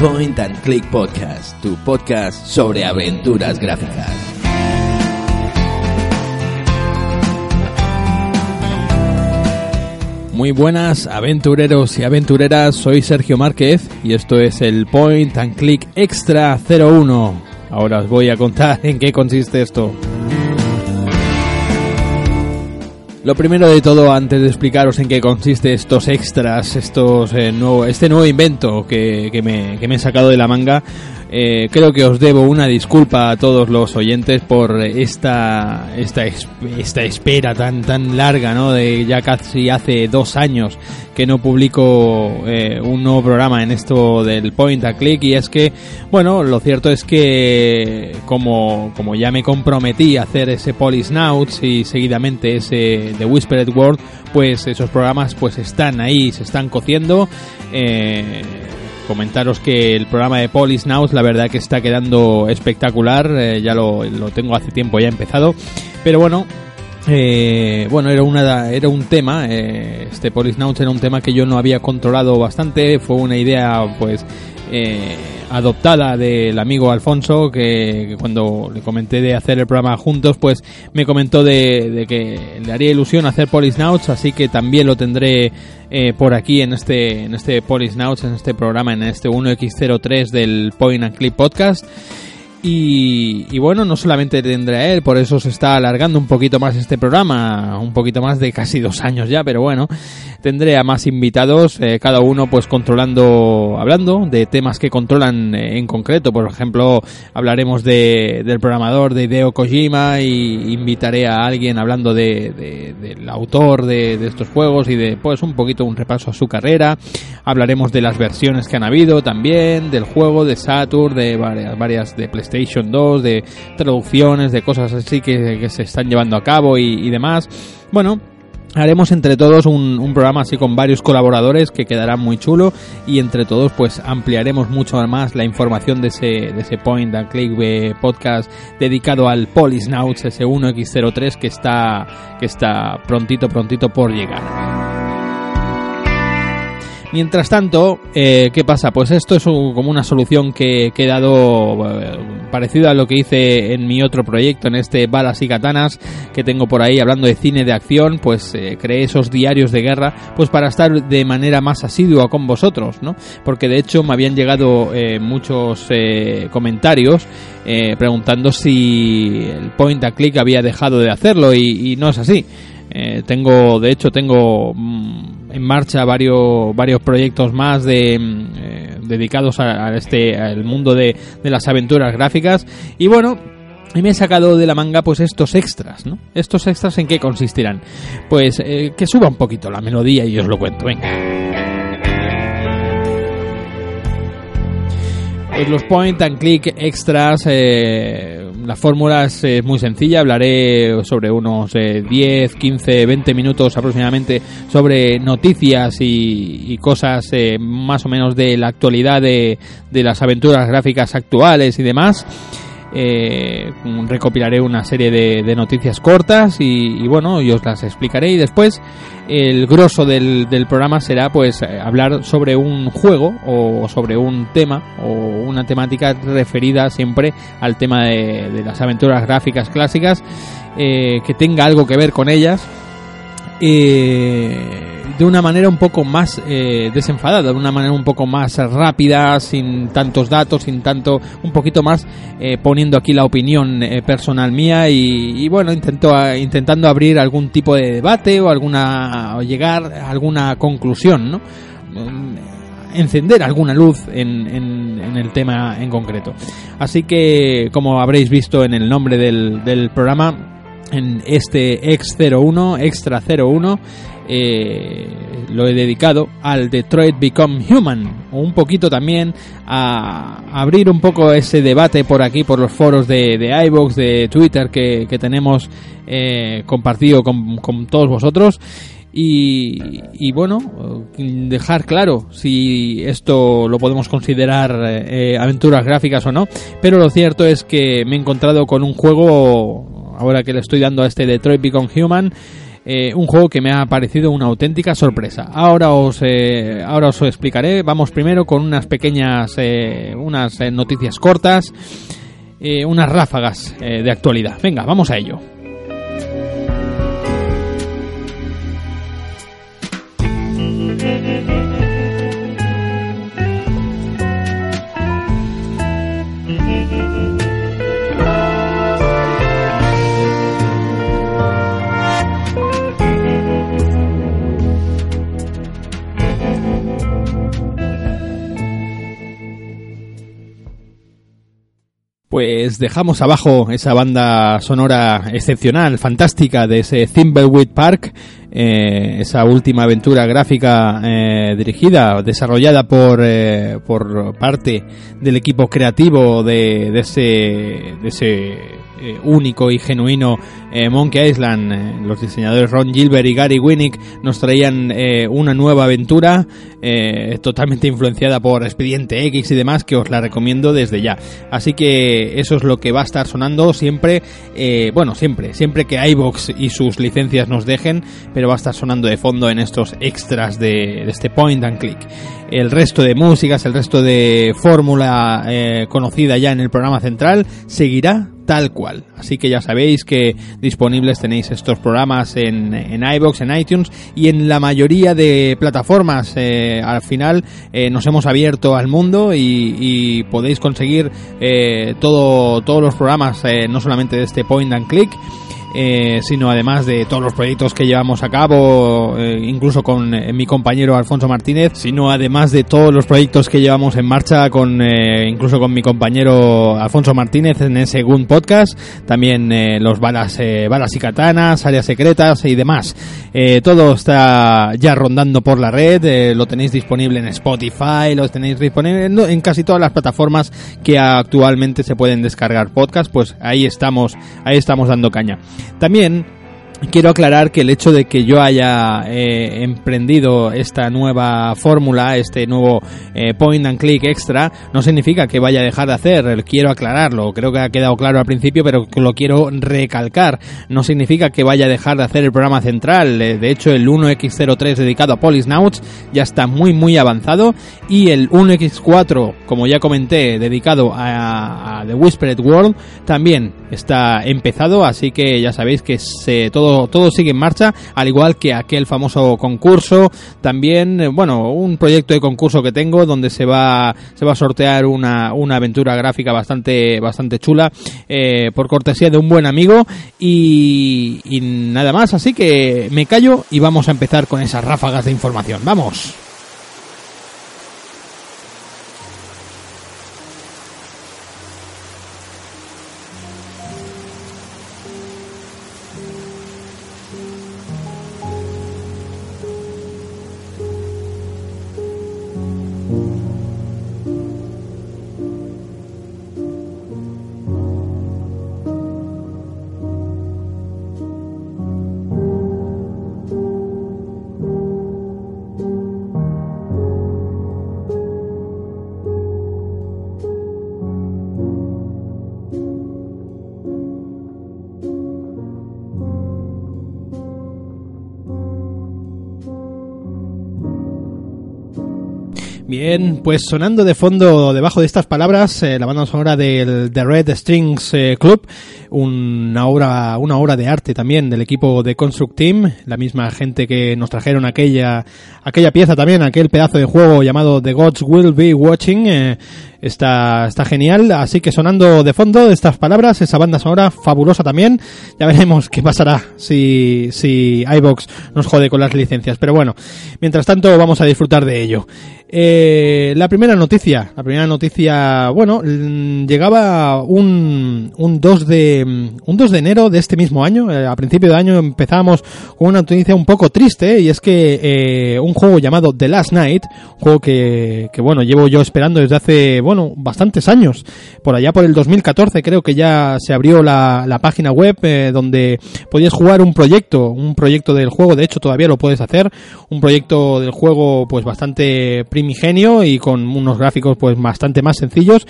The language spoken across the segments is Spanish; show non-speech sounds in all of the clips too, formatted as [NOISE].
Point and Click Podcast, tu podcast sobre aventuras gráficas. Muy buenas aventureros y aventureras, soy Sergio Márquez y esto es el Point and Click Extra 01. Ahora os voy a contar en qué consiste esto. Lo primero de todo, antes de explicaros en qué consiste estos extras, estos eh, nuevo, este nuevo invento que, que, me, que me he sacado de la manga, eh, creo que os debo una disculpa a todos los oyentes por esta, esta, esta espera tan, tan larga, ¿no? De ya casi hace dos años que no publico eh, un nuevo programa en esto del Point a Click y es que, bueno, lo cierto es que como, como ya me comprometí a hacer ese Polisnauts y seguidamente ese The Whispered World, pues esos programas pues están ahí, se están cociendo. Eh, comentaros que el programa de Polis Now la verdad que está quedando espectacular, eh, ya lo, lo, tengo hace tiempo ya empezado, pero bueno, eh, bueno, era, una, era un tema, eh, este Polis era un tema que yo no había controlado bastante, fue una idea pues eh, adoptada del amigo Alfonso, que, cuando le comenté de hacer el programa juntos, pues me comentó de, que le haría ilusión hacer Polisnauts, así que también lo tendré eh, por aquí en este, en este Polisnauts, en este programa, en este 1X03 del Point and Clip Podcast. Y, bueno, no solamente tendré a él, por eso se está alargando un poquito más este programa, un poquito más de casi dos años ya, pero bueno, tendré a más invitados, eh, cada uno pues controlando, hablando de temas que controlan eh, en concreto, por ejemplo, hablaremos de, del programador de Hideo Kojima y invitaré a alguien hablando de, del autor de, de, estos juegos y de pues un poquito un repaso a su carrera, hablaremos de las versiones que han habido también, del juego, de Saturn, de varias, varias de PlayStation PlayStation 2, de traducciones, de cosas así que, se están llevando a cabo y, demás. Bueno, Haremos entre todos un, programa así con varios colaboradores que quedará muy chulo y entre todos pues ampliaremos mucho más la información de ese, de ese Point and Click podcast dedicado al Polisnauts S1X03 que está, que está prontito prontito por llegar. Mientras tanto, eh, ¿qué pasa? Pues esto es como una solución que, he dado eh, parecida a lo que hice en mi otro proyecto, en este Balas y Katanas, que tengo por ahí hablando de cine de acción, pues eh, creé esos diarios de guerra, pues para estar de manera más asidua con vosotros, ¿no? Porque de hecho me habían llegado muchos comentarios preguntando si el point and click había dejado de hacerlo y, y no es así. tengo, de hecho, tengo mm, en marcha varios, varios proyectos más mm, eh, dedicados a, este, al mundo de, de las aventuras gráficas. Y bueno, y me he sacado de la manga pues estos extras, ¿no? Estos extras en qué consistirán. Pues eh, que suba un poquito la melodía y os lo cuento, venga. Pues los point and click extras eh, la fórmula es, muy sencilla, hablaré sobre unos 10, 15, 20 minutos aproximadamente sobre noticias y, cosas eh, más o menos de la actualidad de, de las aventuras gráficas actuales y demás. Eh, recopilaré una serie de, noticias cortas y, bueno, yo os las explicaré. Y después el grosso del, programa será pues eh, hablar sobre un juego o sobre un tema o una temática referida siempre al tema de, las aventuras gráficas clásicas eh, que tenga algo que ver con ellas de una manera un poco más eh, desenfadada, de una manera un poco más rápida, sin tantos datos, sin tanto, un poquito más eh, poniendo aquí la opinión eh, personal mía y, bueno, intento, intentando abrir algún tipo de debate o alguna, o llegar a alguna conclusión, ¿no? Mm, encender alguna luz en, en, el tema en concreto. Así que, como habréis visto en el nombre del, del programa, en este X01, Extra 01, eh, lo he dedicado al Detroit Become Human, un poquito también a abrir un poco ese debate por aquí, por los foros de, de iVoox, de Twitter que, tenemos eh, compartido con, todos vosotros. Y, bueno, dejar claro si esto lo podemos considerar eh, aventuras gráficas o no, pero lo cierto es que me he encontrado con un juego, ahora que le estoy dando a este Detroit Become Human, eh, un juego que me ha parecido una auténtica sorpresa. Ahora os, eh, ahora os explicaré. Vamos primero con unas pequeñas, eh, unas noticias cortas, unas ráfagas de actualidad. Venga, vamos a ello. Pues dejamos abajo esa banda sonora excepcional, fantástica de ese Thimbleweed Park, eh, esa última aventura gráfica eh, dirigida, desarrollada por, eh, por parte del equipo creativo de, de ese, de ese único y genuino Monkey Island. los diseñadores Ron Gilbert y Gary Winnick nos traían una nueva aventura totalmente influenciada por Expediente X y demás que os la recomiendo desde ya. Así que eso es lo que va a estar sonando siempre, bueno, siempre, siempre que iBox y sus licencias nos dejen, pero va a estar sonando de fondo en estos extras de, este point and click. El resto de músicas, el resto de fórmula eh, conocida ya en el programa central seguirá tal cual. Así que ya sabéis que disponibles tenéis estos programas en, en iBox, en iTunes y en la mayoría de plataformas. Eh, al final eh, nos hemos abierto al mundo y, podéis conseguir todo, todos los programas, no solamente de este point and click, eh, sino además de todos los proyectos que llevamos a cabo, eh, incluso con eh, mi compañero Alfonso Martínez, sino además de todos los proyectos que llevamos en marcha, con incluso con mi compañero Alfonso Martínez en ese Gun Podcast, también los balas, balas y katanas, áreas secretas y demás. todo está ya rondando por la red, lo tenéis disponible en Spotify, lo tenéis disponible en, casi todas las plataformas que actualmente se pueden descargar podcast, pues ahí estamos, ahí estamos dando caña. También Quiero aclarar que el hecho de que yo haya eh, emprendido esta nueva fórmula, este nuevo eh, point and click extra, no significa que vaya a dejar de hacer. Quiero aclararlo. Creo que ha quedado claro al principio, pero lo quiero recalcar. No significa que vaya a dejar de hacer el programa central. Eh, de hecho, el 1X03 dedicado a Polisnauts ya está muy, muy avanzado. Y el 1X4, como ya comenté, dedicado a, a The Whispered World, también está empezado. Así que ya sabéis que se, todo todo, sigue en marcha, al igual que aquel famoso concurso. También, eh, bueno, un proyecto de concurso que tengo donde se va, se va a sortear una, una aventura gráfica bastante, bastante chula, eh, por cortesía de un buen amigo. Y, y nada más, así que me callo y vamos a empezar con esas ráfagas de información. ¡Vamos! Bien, pues sonando de fondo debajo de estas palabras, eh, la banda sonora del The Red Strings eh, Club, una obra, una obra de arte también del equipo de Construct Team, la misma gente que nos trajeron aquella, aquella pieza también, aquel pedazo de juego llamado The Gods Will Be Watching, eh, está, está genial, así que sonando de fondo de estas palabras, esa banda sonora fabulosa también, ya veremos qué pasará si, si iVox nos jode con las licencias, pero bueno, mientras tanto vamos a disfrutar de ello. Eh, la primera noticia, la primera noticia, bueno, llegaba un, un 2 de, un 2 de enero de este mismo año, eh, a principio de año empezamos con una noticia un poco triste y es que eh, un juego llamado The Last Night, un juego que, que bueno, llevo yo esperando desde hace, bueno, bastantes años, por allá por el 2014 creo que ya se abrió la, la página web eh, donde podías jugar un proyecto, un proyecto del juego, de hecho todavía lo puedes hacer, un proyecto del juego pues bastante primigenio y con unos gráficos pues bastante más sencillos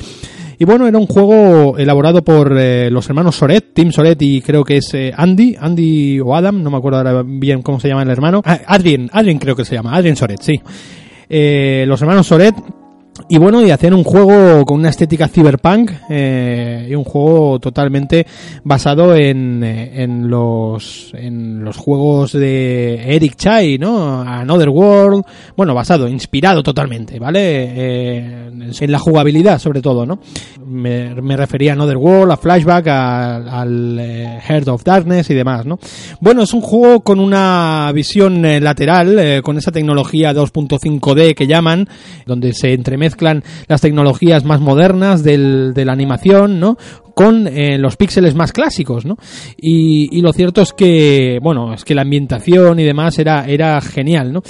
Y bueno, era un juego elaborado por eh, los hermanos Soret, Tim Soret y creo que es eh, Andy, Andy o Adam, no me acuerdo ahora bien cómo se llama el hermano. Ah, Adrien, Adrien creo que se llama, Adrien Soret, sí. Eh, los hermanos Soret y bueno, y hacer un juego con una estética cyberpunk eh, y un juego totalmente basado en, en, los, en los juegos de Eric Chai, ¿no? Another World, bueno, basado, inspirado totalmente, ¿vale? Eh, en la jugabilidad sobre todo, ¿no? Me, refería a Another World, a Flashback, al eh, Heart of Darkness y demás, ¿no? Bueno, es un juego con una visión lateral, con esa tecnología 2.5D que llaman, donde se entremezcla mezclan las tecnologías más modernas del, de la animación, ¿no? con eh, los píxeles más clásicos, ¿no? Y, y, lo cierto es que, bueno, es que la ambientación y demás era, era genial, ¿no?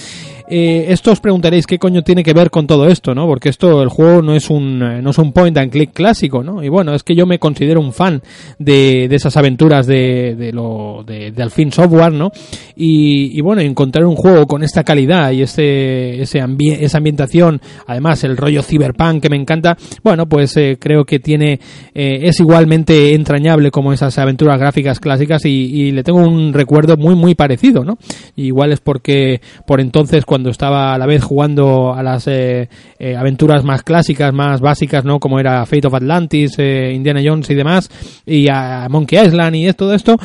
Eh, esto os preguntaréis qué coño tiene que ver con todo esto, ¿no? Porque esto, el juego no es un, eh, no es un point and click clásico, ¿no? Y bueno, es que yo me considero un fan de, de esas aventuras de, de lo, de, Alfin Software, ¿no? Y, bueno, encontrar un juego con esta calidad y ese, ese ambi esa ambientación, además el rollo cyberpunk que me encanta, bueno, pues eh, creo que tiene, eh, es igualmente entrañable como esas aventuras gráficas clásicas y, y, le tengo un recuerdo muy, muy parecido, ¿no? Igual es porque por entonces cuando cuando estaba a la vez jugando a las eh, eh, aventuras más clásicas, más básicas, ¿no? Como era Fate of Atlantis, eh, Indiana Jones y demás, y a Monkey Island y todo esto,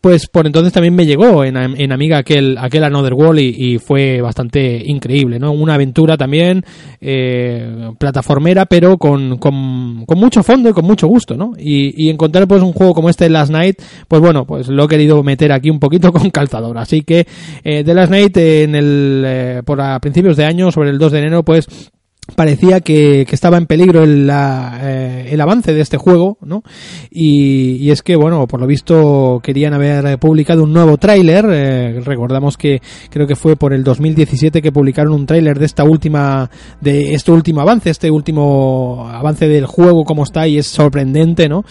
pues por entonces también me llegó en, en Amiga aquel, aquel Another World y, fue bastante increíble, ¿no? Una aventura también eh, plataformera, pero con, con, con, mucho fondo y con mucho gusto, ¿no? Y, y, encontrar pues un juego como este Last Night, pues bueno, pues lo he querido meter aquí un poquito [LAUGHS] con calzador. Así que eh, The Last Night en el, eh, por a principios de año, sobre el 2 de enero, pues parecía que, que, estaba en peligro el, la, eh, el, avance de este juego, ¿no? Y, es que, bueno, por lo visto querían haber publicado un nuevo tráiler. Eh, recordamos que creo que fue por el 2017 que publicaron un tráiler de esta última, de este último avance, este último avance del juego como está y es sorprendente, ¿no?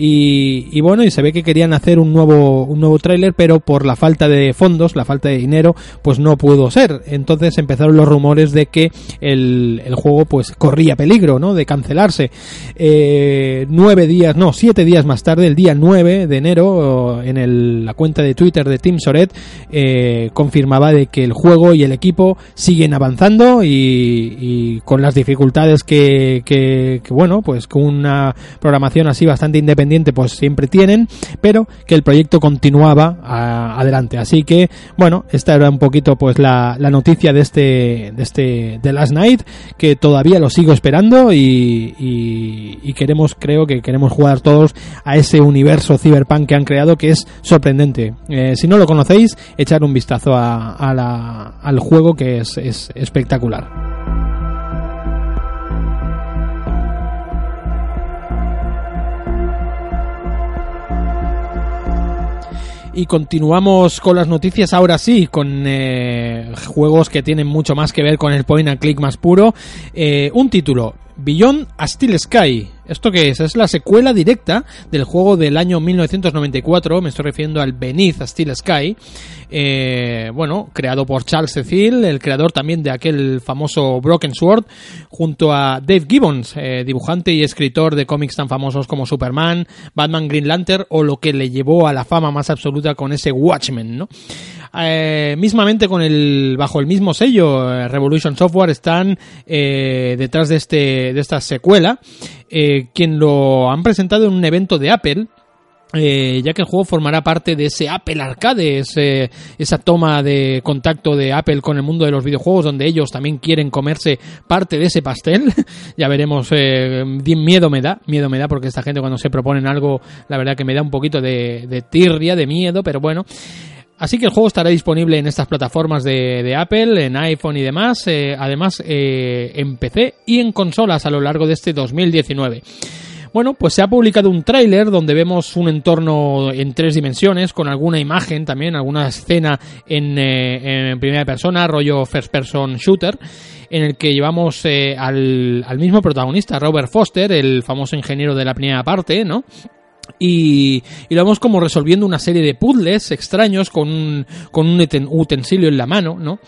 Y, bueno, y se ve que querían hacer un nuevo, un nuevo tráiler, pero por la falta de fondos, la falta de dinero, pues no pudo ser. Entonces empezaron los rumores de que el, el juego pues corría peligro, ¿no? De cancelarse. Eh, nueve días, no, siete días más tarde, el día 9 de enero, en el, la cuenta de Twitter de Tim Soret, eh, confirmaba de que el juego y el equipo siguen avanzando y, y con las dificultades que, que, que, bueno, pues con una programación así bastante independiente pues siempre tienen, pero que el proyecto continuaba adelante. Así que, bueno, esta era un poquito pues la, la, noticia de este, de este, de Last Night, que todavía lo sigo esperando y, y, y queremos, creo que queremos jugar todos a ese universo cyberpunk que han creado que es sorprendente. Eh, si no lo conocéis, echar un vistazo a, a la, al juego que es, es espectacular. Y continuamos con las noticias ahora sí, con eh, juegos que tienen mucho más que ver con el point and click más puro. Eh, un título, Beyond a Steel Sky. ¿Esto qué es? Es la secuela directa del juego del año 1994, me estoy refiriendo al Beneath a Steel Sky. Eh, bueno, creado por Charles Cecil, el creador también de aquel famoso Broken Sword, junto a Dave Gibbons, eh, dibujante y escritor de cómics tan famosos como Superman, Batman, Green Lantern o lo que le llevó a la fama más absoluta con ese Watchmen, ¿no? Eh, mismamente con el bajo el mismo sello eh, Revolution Software están eh, detrás de este de esta secuela quien lo han presentado en un evento de Apple ya que el juego formará parte de ese Apple Arcade, ese, esa toma de contacto de Apple con el mundo de los videojuegos, donde ellos también quieren comerse parte de ese pastel. [LAUGHS] ya veremos, eh, miedo me da, miedo me da, porque esta gente cuando se proponen algo, la verdad que me da un poquito de tirria, de miedo, pero bueno. Así que el juego estará disponible en estas plataformas de, Apple, en iPhone y demás, eh, además eh, en PC y en consolas a lo largo de este 2019. Bueno, pues se ha publicado un tráiler donde vemos un entorno en tres dimensiones, con alguna imagen también, alguna escena en, eh, primera persona, rollo first person shooter, en el que llevamos al, al mismo protagonista, Robert Foster, el famoso ingeniero de la primera parte, ¿no? Y, y, lo vemos como resolviendo una serie de puzzles extraños con un, con un utensilio en la mano, ¿no?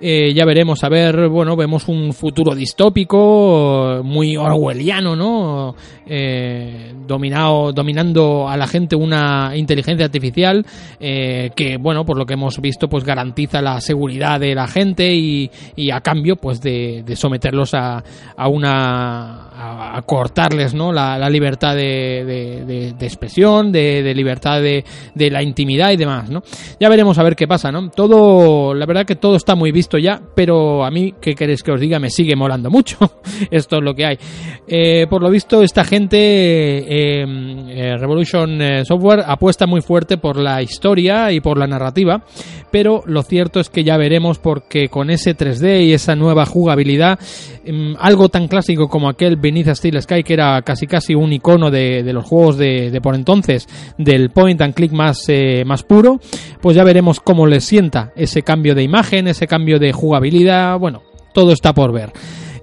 Eh, ya veremos, a ver, bueno, vemos un futuro distópico, muy orwelliano, ¿no? Eh, dominado, dominando a la gente una inteligencia artificial eh, que, bueno, por lo que hemos visto, pues garantiza la seguridad de la gente y, y a cambio, pues de, de someterlos a, a una a, cortarles ¿no? la, libertad de, expresión, de, libertad de, la intimidad y demás, ¿no? Ya veremos a ver qué pasa, ¿no? Todo, la verdad que todo está muy visto ya, pero a mí, ¿qué queréis que os diga? Me sigue molando mucho. [LAUGHS] Esto es lo que hay. Eh, por lo visto, esta gente, eh, eh, Revolution Software, apuesta muy fuerte por la historia y por la narrativa, pero lo cierto es que ya veremos porque con ese 3D y esa nueva jugabilidad, em, algo tan clásico como aquel Beneath Steel Sky, que era casi casi un icono de, los juegos de, por entonces, del point and click más, más puro, pues ya veremos cómo les sienta ese cambio de imagen, ese cambio de jugabilidad, bueno, todo está por ver.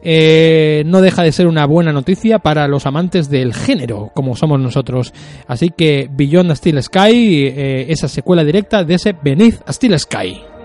Eh, no deja de ser una buena noticia para los amantes del género, como somos nosotros. Así que Beyond Steel Sky, eh, esa secuela directa de ese Beneath Steel Sky.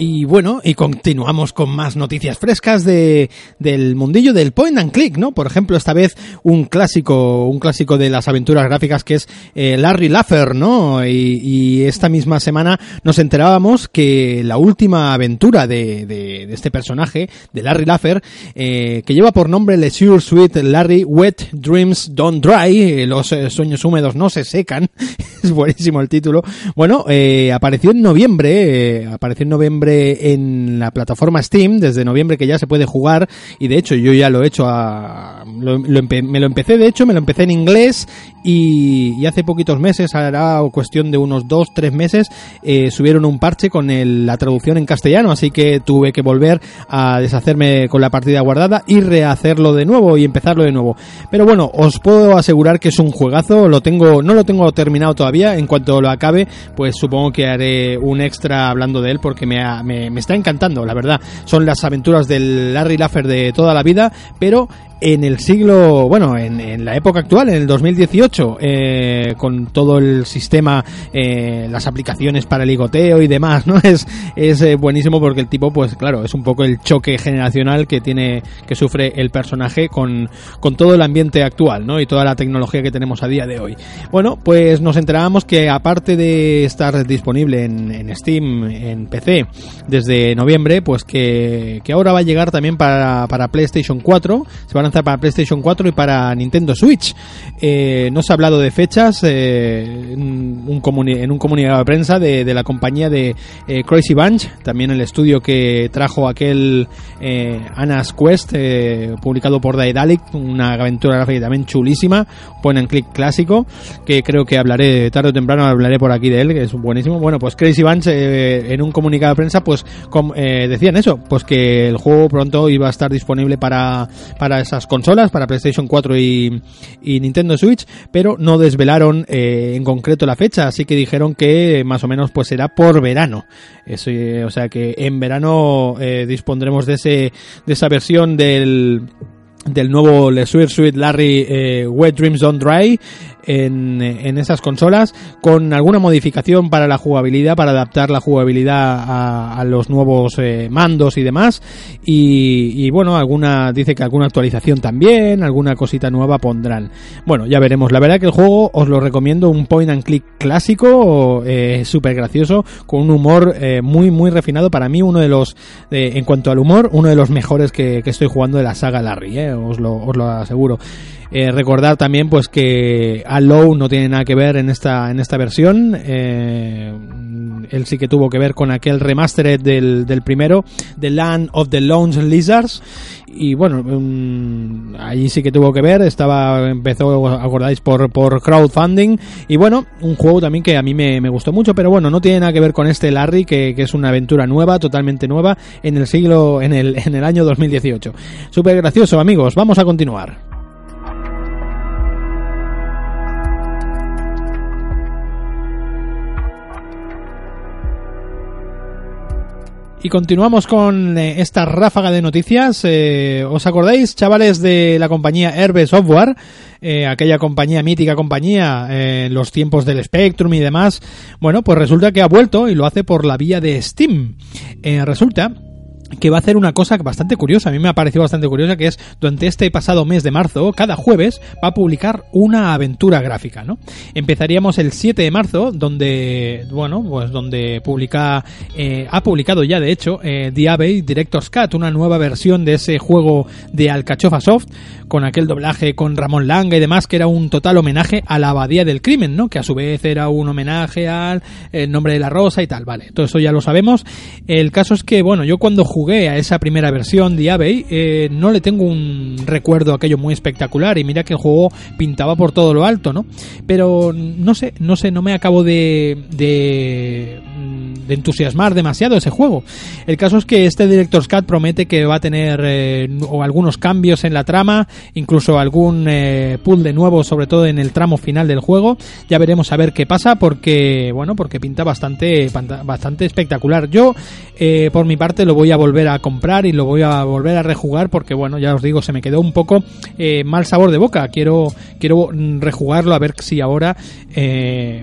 Y bueno, y continuamos con más noticias frescas de, del mundillo del point and click, ¿no? Por ejemplo, esta vez un clásico, un clásico de las aventuras gráficas que es eh, Larry Laffer, ¿no? Y, esta misma semana nos enterábamos que la última aventura de, de, este personaje, de Larry Laffer, eh, que lleva por nombre Leisure Sweet Larry Wet Dreams Don't Dry, eh, los sueños húmedos no se secan, [LAUGHS] es buenísimo el título. Bueno, apareció en noviembre, apareció en noviembre en la plataforma Steam, desde noviembre que ya se puede jugar, y de hecho yo ya lo he hecho a... me lo empecé, de hecho, me lo empecé en inglés y, hace poquitos meses, hará cuestión de unos dos, tres meses, eh, subieron un parche con la traducción en castellano, así que tuve que volver a deshacerme con la partida guardada y rehacerlo de nuevo y empezarlo de nuevo. Pero bueno, os puedo asegurar que es un juegazo, lo tengo, no lo tengo terminado todavía, en cuanto lo acabe, pues supongo que haré un extra hablando de él porque me, me, me está encantando, la verdad. Son las aventuras del Larry Laffer de toda la vida, pero en el siglo, bueno, en, la época actual, en el 2018, eh, con todo el sistema, eh, las aplicaciones para el ligoteo y demás, ¿no? [LAUGHS] Es, es eh, buenísimo porque el tipo, pues claro, es un poco el choque generacional que tiene, que sufre el personaje con, con todo el ambiente actual, ¿no? Y toda la tecnología que tenemos a día de hoy. Bueno, pues nos enterábamos que aparte de estar disponible en, Steam, en PC, desde noviembre, pues que, que ahora va a llegar también para, para PlayStation 4, se van a para PlayStation 4 y para Nintendo Switch. Eh, no se ha hablado de fechas eh, en, un en, un comunicado de prensa de, la compañía de eh, Crazy Bunch, también el estudio que trajo aquel Anna's Quest, publicado por Daedalic, una aventura gráfica también chulísima, point and click clásico, que creo que hablaré tarde o temprano, hablaré por aquí de él, que es buenísimo. Bueno, pues Crazy Bunch en un comunicado de prensa, pues decían eso, pues que el juego pronto iba a estar disponible para, para esas consolas, para PlayStation 4 y, Nintendo Switch, pero no desvelaron eh, en concreto la fecha, así que dijeron que más o menos pues será por verano. Eso, eh, o sea que en verano eh, dispondremos de ese de esa versión del del nuevo Le Suite Larry Wet Dreams Don't Dry en, en, esas consolas con alguna modificación para la jugabilidad, para adaptar la jugabilidad a, los nuevos eh, mandos y demás. Y, bueno, alguna dice que alguna actualización también, alguna cosita nueva pondrán. Bueno, ya veremos. La verdad que el juego os lo recomiendo, un point and click clásico, eh, súper gracioso, con un humor eh, muy, muy refinado. Para mí, uno de los, en cuanto al humor, uno de los mejores que, que estoy jugando de la saga Larry, eh, os, lo, os lo aseguro. Eh, recordar también pues que Allow no tiene nada que ver en esta, en esta versión. Eh, él sí que tuvo que ver con aquel remastered del, del primero, The Land of the Lone Lizards. Y bueno, um, allí sí que tuvo que ver, estaba, empezó, acordáis, por, por crowdfunding. Y bueno, un juego también que a mí me, me gustó mucho, pero bueno, no tiene nada que ver con este Larry, que, que, es una aventura nueva, totalmente nueva, en el siglo, en el, en el año 2018. Súper gracioso, amigos, vamos a continuar. Y continuamos con eh, esta ráfaga de noticias. Eh, ¿Os acordáis, chavales, de la compañía Herbe Software? Eh, aquella compañía, mítica compañía, en los tiempos del Spectrum y demás. Bueno, pues resulta que ha vuelto y lo hace por la vía de Steam. resulta que va a hacer una cosa bastante curiosa, a mí me ha parecido bastante curiosa, que es durante este pasado mes de marzo, cada jueves va a publicar una aventura gráfica, ¿no? Empezaríamos el 7 de marzo, donde, bueno, pues donde publica, eh, ha publicado ya de hecho, eh, Diablo Director's Cut, una nueva versión de ese juego de Alcachofa Soft, con aquel doblaje con Ramón Langa y demás, que era un total homenaje a la abadía del crimen, ¿no? Que a su vez era un homenaje al el nombre de la rosa y tal, vale, todo eso ya lo sabemos. El caso es que, bueno, yo cuando jugué a esa primera versión de Abbey, eh, no le tengo un recuerdo aquello muy espectacular y mira que el juego pintaba por todo lo alto, ¿no? Pero no sé, no sé, no me acabo de, de de entusiasmar demasiado ese juego. El caso es que este Director's Cut promete que va a tener eh, algunos cambios en la trama, incluso algún eh, pool de nuevo, sobre todo en el tramo final del juego. Ya veremos a ver qué pasa porque, bueno, porque pinta bastante, bastante espectacular. Yo, eh, por mi parte, lo voy a volver a comprar y lo voy a volver a rejugar porque, bueno, ya os digo, se me quedó un poco mal sabor de boca. Quiero, quiero rejugarlo a ver si ahora,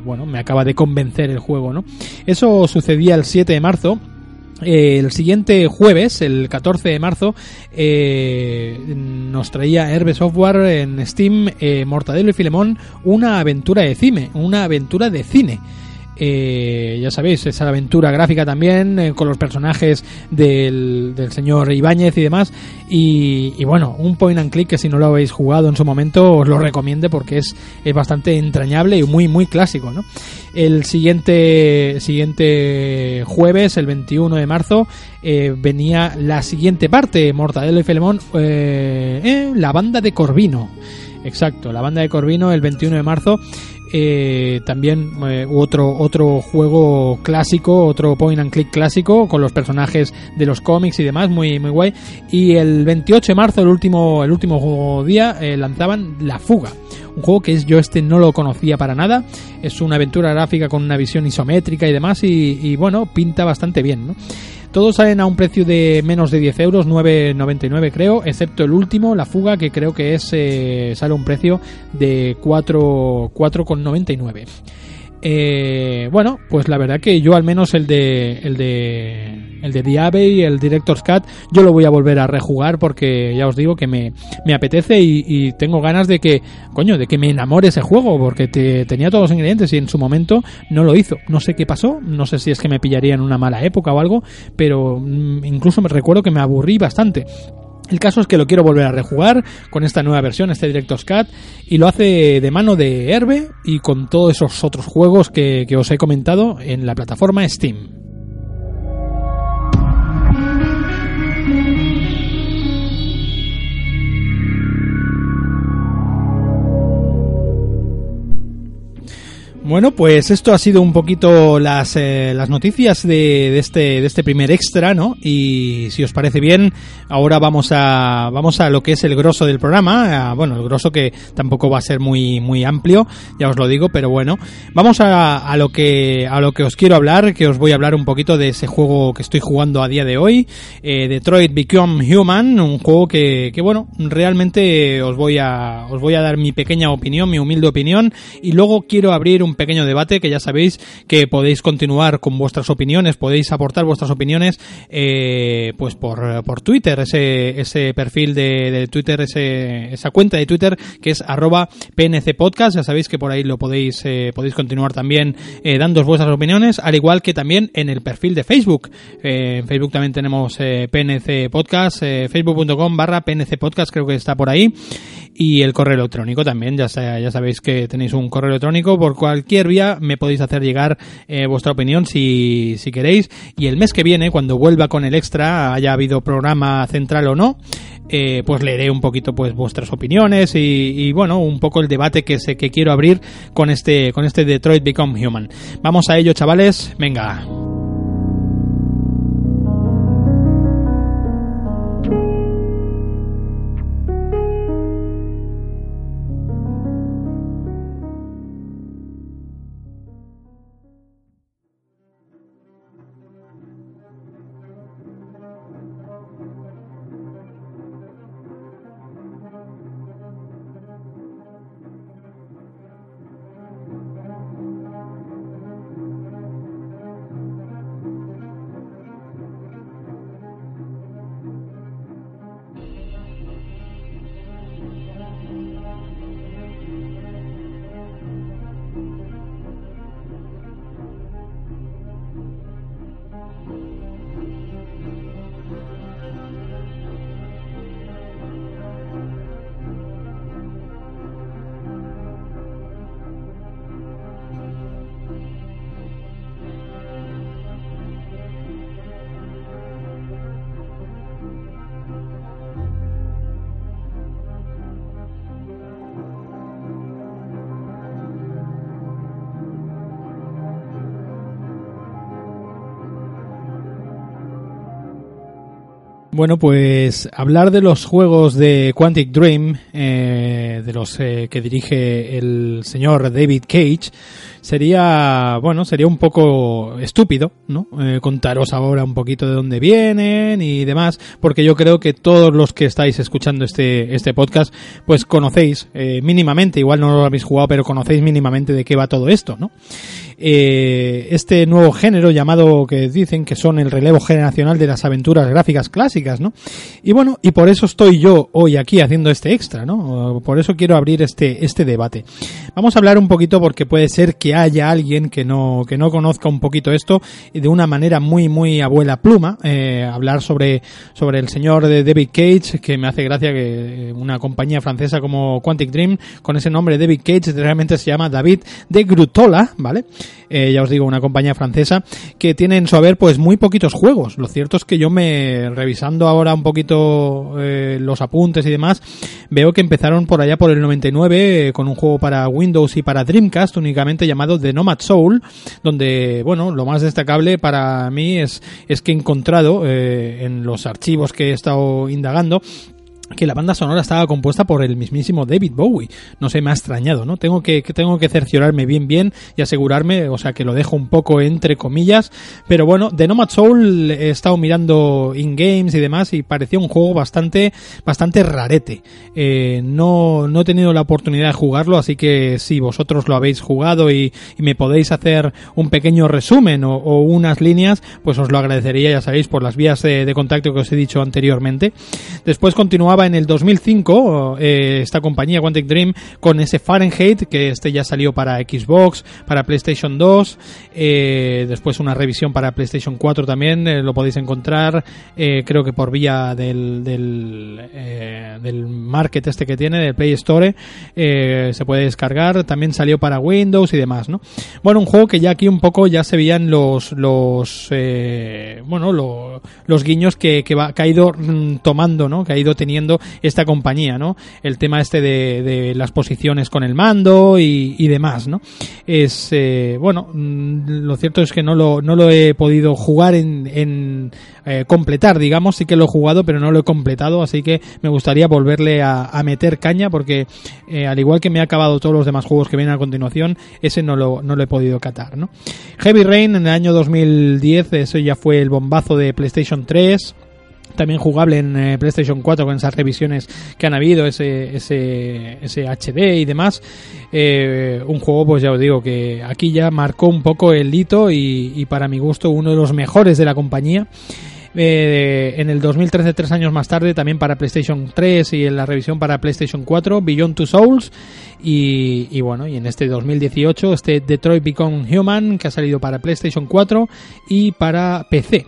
bueno, me acaba de convencer el juego, ¿no? Eso sucede día el 7 de marzo. Eh, el siguiente jueves, el 14 de marzo, eh, nos traía Herbe Software en Steam, eh, Mortadelo y Filemón, una aventura de cine, una aventura de cine. Eh, ya sabéis, esa aventura gráfica también, eh, con los personajes del, del señor Ibáñez y demás. Y, bueno, un point and click que si no lo habéis jugado en su momento os lo recomiende porque es, es bastante entrañable y muy, muy clásico. ¿no? El siguiente, siguiente jueves, el 21 de marzo, eh, venía la siguiente parte, Mortadelo y Filemón, la banda de Corvino. Exacto, la banda de Corvino el 21 de marzo eh, también eh, otro otro juego clásico, otro point and click clásico con los personajes de los cómics y demás, muy muy guay. Y el 28 de marzo, el último el último día, eh, lanzaban La Fuga, un juego que es yo este no lo conocía para nada. Es una aventura gráfica con una visión isométrica y demás y, y bueno, pinta bastante bien, ¿no? Todos salen a un precio de menos de 10 euros, 9,99 creo, excepto el último, la fuga, que creo que es eh, sale a un precio de 4,99. Eh, bueno, pues la verdad que yo al menos el de el de el de Diabe y el Director's Cut yo lo voy a volver a rejugar porque ya os digo que me, me apetece y, tengo ganas de que coño de que me enamore ese juego porque te, tenía todos los ingredientes y en su momento no lo hizo. No sé qué pasó no sé si es que me pillaría en una mala época o algo pero mm, incluso me recuerdo que me aburrí bastante el caso es que lo quiero volver a rejugar con esta nueva versión, este Director's Cut, y lo hace de mano de Herbe y con todos esos otros juegos que os he comentado en la plataforma Steam. Bueno, pues esto ha sido un poquito las, eh, las noticias de, de, este, de este primer extra, ¿no? Y si os parece bien, ahora vamos a, vamos a lo que es el grosso del programa. bueno, el grosso que tampoco va a ser muy, muy amplio, ya os lo digo, pero bueno. Vamos a, a, lo que, a lo que os quiero hablar, que os voy a hablar un poquito de ese juego que estoy jugando a día de hoy, eh, Detroit Become Human, un juego que, que bueno, realmente os voy a, os voy a dar mi pequeña opinión, mi humilde opinión, y luego quiero abrir un pequeño debate que ya sabéis que podéis continuar con vuestras opiniones, podéis aportar vuestras opiniones eh, pues por, por Twitter, ese, ese perfil de, de Twitter, ese, esa cuenta de Twitter que es arroba PNC Podcast, ya sabéis que por ahí lo podéis, eh, podéis continuar también eh, dando vuestras opiniones, al igual que también en el perfil de Facebook. Eh, en Facebook también tenemos eh, PNC Podcast, facebook.com barra PNC Podcast, creo que está por ahí y el correo electrónico también. Ya, ya sabéis que tenéis un correo electrónico. Por cualquier me podéis hacer llegar eh, vuestra opinión si, si queréis. Y el mes que viene, cuando vuelva con el extra, haya habido programa central o no, eh, pues leeré un poquito pues vuestras opiniones y, y, bueno, un poco el debate que sé que quiero abrir con este, con este Detroit Become Human. Vamos a ello, chavales. Venga. Bueno, pues hablar de los juegos de Quantic Dream, eh, de los eh, que dirige el señor David Cage, sería, bueno, sería un poco estúpido, ¿no? Eh, contaros ahora un poquito de dónde vienen y demás, porque yo creo que todos los que estáis escuchando este, este podcast, pues conocéis eh, mínimamente, igual no lo habéis jugado, pero conocéis mínimamente de qué va todo esto, ¿no? Eh, este nuevo género llamado que dicen que son el relevo generacional de las aventuras gráficas clásicas, ¿no? Y bueno, y por eso estoy yo hoy aquí haciendo este extra, ¿no? Por eso quiero abrir este, este debate. Vamos a hablar un poquito porque puede ser que haya alguien que no, que no conozca un poquito esto de una manera muy, muy abuela pluma, eh, hablar sobre, sobre el señor de David Cage, que me hace gracia que una compañía francesa como Quantic Dream, con ese nombre David Cage, realmente se llama David de Grutola, ¿vale? Eh, ya os digo, una compañía francesa, que tiene en su haber pues muy poquitos juegos. Lo cierto es que yo me, revisando ahora un poquito eh, los apuntes y demás, veo que empezaron por allá por el 99 eh, con un juego para Windows y para Dreamcast únicamente llamado The Nomad Soul, donde, bueno, lo más destacable para mí es, es que he encontrado en los archivos que he estado indagando que la banda sonora estaba compuesta por el mismísimo David Bowie. No sé, me ha extrañado, ¿no? Tengo que, tengo que cerciorarme bien bien y asegurarme, o sea, que lo dejo un poco entre comillas. Pero bueno, de Nomad Soul he estado mirando in-games y demás y parecía un juego bastante, bastante rarete. Eh, no, no he tenido la oportunidad de jugarlo, así que si vosotros lo habéis jugado y, me podéis hacer un pequeño resumen o, unas líneas, pues os lo agradecería, ya sabéis, por las vías de, de contacto que os he dicho anteriormente. Después en el 2005 eh, esta compañía Quantic Dream con ese Fahrenheit que este ya salió para Xbox, para PlayStation 2, eh, después una revisión para PlayStation 4 también eh, lo podéis encontrar creo que por vía del del, market este que tiene del Play Store se puede descargar, también salió para Windows y demás, ¿no? Bueno, un juego que ya aquí un poco ya se veían los los bueno los guiños que, que, va, ha ido mm, tomando, ¿no? Que ha ido teniendo esta compañía, ¿no? El tema este de, las posiciones con el mando y, demás, ¿no? Es, eh, bueno, mm, lo cierto es que no lo, no lo he podido jugar en, eh, completar, digamos, sí que lo he jugado, pero no lo he completado, así que me gustaría volverle a, meter caña porque eh, al igual que me he acabado todos los demás juegos que vienen a continuación, ese no lo, no lo he podido catar, ¿no? Heavy Rain en el año 2010, eso ya fue el bombazo de PlayStation 3 también jugable en eh, PlayStation 4 con esas revisiones que han habido, ese, ese, ese HD y demás. Eh, un juego, pues ya os digo, que aquí ya marcó un poco el hito y, para mi gusto uno de los mejores de la compañía. Eh, en el 2013, tres años más tarde, también para PlayStation 3 y en la revisión para PlayStation 4, Beyond Two Souls. Y, y, bueno, y en este 2018, este Detroit Become Human, que ha salido para PlayStation 4 y para PC.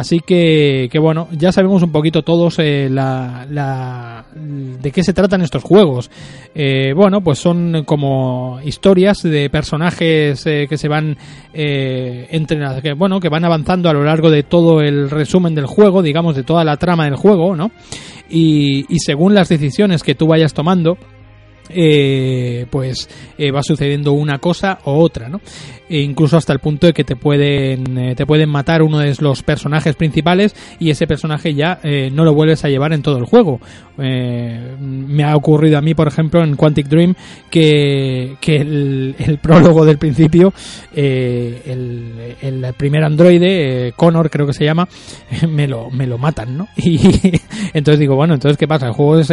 Así que, que bueno, ya sabemos un poquito todos eh, la, la, de qué se tratan estos juegos. Eh, bueno, pues son como historias de personajes eh, que se van eh, entrenando, que bueno, que van avanzando a lo largo de todo el resumen del juego, digamos, de toda la trama del juego, ¿no? Y, y según las decisiones que tú vayas tomando, eh, pues eh, va sucediendo una cosa o otra, ¿no? E incluso hasta el punto de que te pueden eh, te pueden matar uno de los personajes principales y ese personaje ya eh, no lo vuelves a llevar en todo el juego. me ha ocurrido a mí, por ejemplo, en Quantic Dream que, que el, prólogo del principio, el, el, primer androide, Connor creo que se llama, [LAUGHS] me lo me lo matan, ¿no? [LAUGHS] Y entonces digo, bueno, entonces qué pasa, el juego es,